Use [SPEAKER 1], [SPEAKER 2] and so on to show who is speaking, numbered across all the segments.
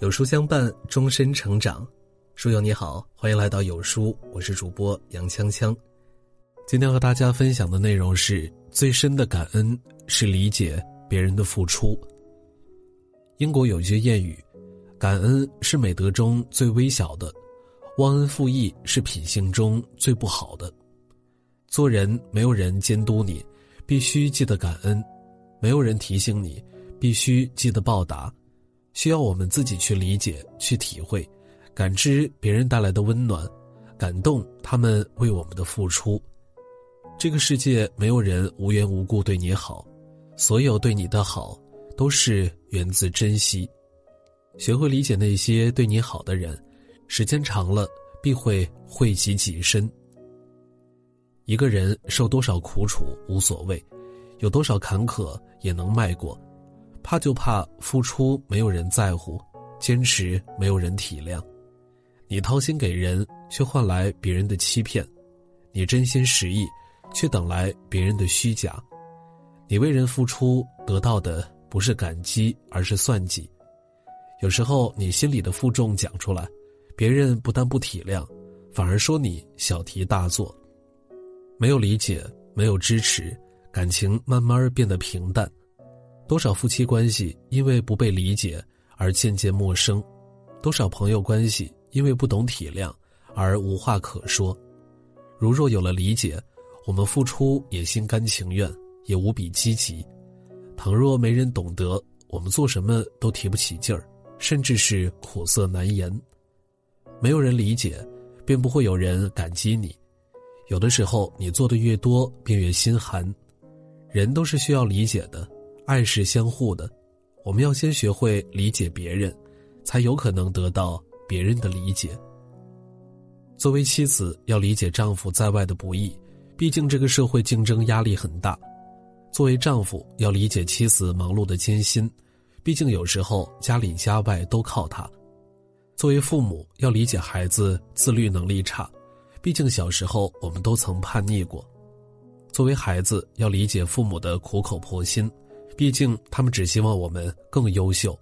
[SPEAKER 1] 有书相伴，终身成长。书友你好，欢迎来到有书，我是主播杨锵锵。今天和大家分享的内容是：最深的感恩是理解别人的付出。英国有句谚语：“感恩是美德中最微小的，忘恩负义是品性中最不好的。”做人没有人监督你，必须记得感恩；没有人提醒你，必须记得报答。需要我们自己去理解、去体会、感知别人带来的温暖，感动他们为我们的付出。这个世界没有人无缘无故对你好，所有对你的好都是源自珍惜。学会理解那些对你好的人，时间长了必会惠及己身。一个人受多少苦楚无所谓，有多少坎坷也能迈过。怕就怕付出没有人在乎，坚持没有人体谅。你掏心给人，却换来别人的欺骗；你真心实意，却等来别人的虚假。你为人付出，得到的不是感激，而是算计。有时候你心里的负重讲出来，别人不但不体谅，反而说你小题大做。没有理解，没有支持，感情慢慢变得平淡。多少夫妻关系因为不被理解而渐渐陌生，多少朋友关系因为不懂体谅而无话可说。如若有了理解，我们付出也心甘情愿，也无比积极；倘若没人懂得，我们做什么都提不起劲儿，甚至是苦涩难言。没有人理解，便不会有人感激你。有的时候，你做的越多，便越心寒。人都是需要理解的。爱是相互的，我们要先学会理解别人，才有可能得到别人的理解。作为妻子，要理解丈夫在外的不易，毕竟这个社会竞争压力很大；作为丈夫，要理解妻子忙碌的艰辛，毕竟有时候家里家外都靠他；作为父母，要理解孩子自律能力差，毕竟小时候我们都曾叛逆过；作为孩子，要理解父母的苦口婆心。毕竟，他们只希望我们更优秀。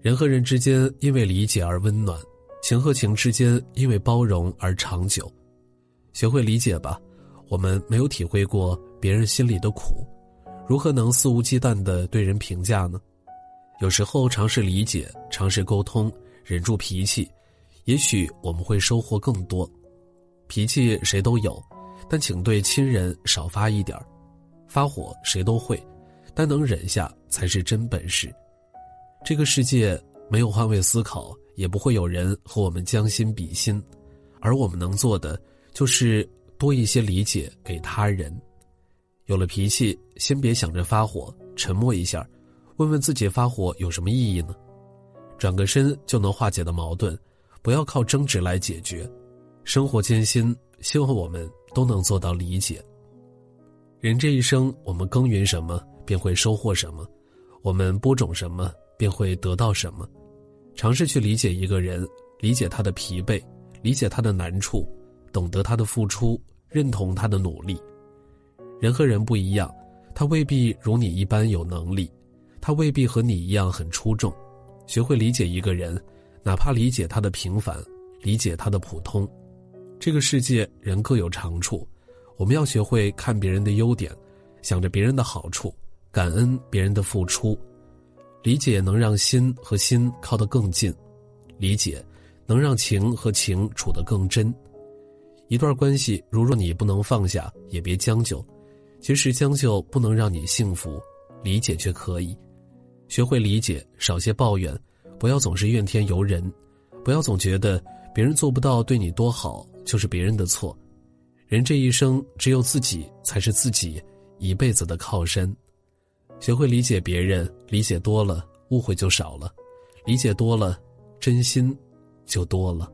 [SPEAKER 1] 人和人之间因为理解而温暖，情和情之间因为包容而长久。学会理解吧，我们没有体会过别人心里的苦，如何能肆无忌惮的对人评价呢？有时候尝试理解，尝试沟通，忍住脾气，也许我们会收获更多。脾气谁都有，但请对亲人少发一点儿发火谁都会。但能忍下才是真本事。这个世界没有换位思考，也不会有人和我们将心比心，而我们能做的就是多一些理解给他人。有了脾气，先别想着发火，沉默一下，问问自己发火有什么意义呢？转个身就能化解的矛盾，不要靠争执来解决。生活艰辛，希望我们都能做到理解。人这一生，我们耕耘什么？便会收获什么，我们播种什么，便会得到什么。尝试去理解一个人，理解他的疲惫，理解他的难处，懂得他的付出，认同他的努力。人和人不一样，他未必如你一般有能力，他未必和你一样很出众。学会理解一个人，哪怕理解他的平凡，理解他的普通。这个世界人各有长处，我们要学会看别人的优点，想着别人的好处。感恩别人的付出，理解能让心和心靠得更近，理解能让情和情处得更真。一段关系，如若你不能放下，也别将就。其实将就不能让你幸福，理解却可以。学会理解，少些抱怨，不要总是怨天尤人，不要总觉得别人做不到对你多好就是别人的错。人这一生，只有自己才是自己一辈子的靠山。学会理解别人，理解多了，误会就少了；理解多了，真心就多了。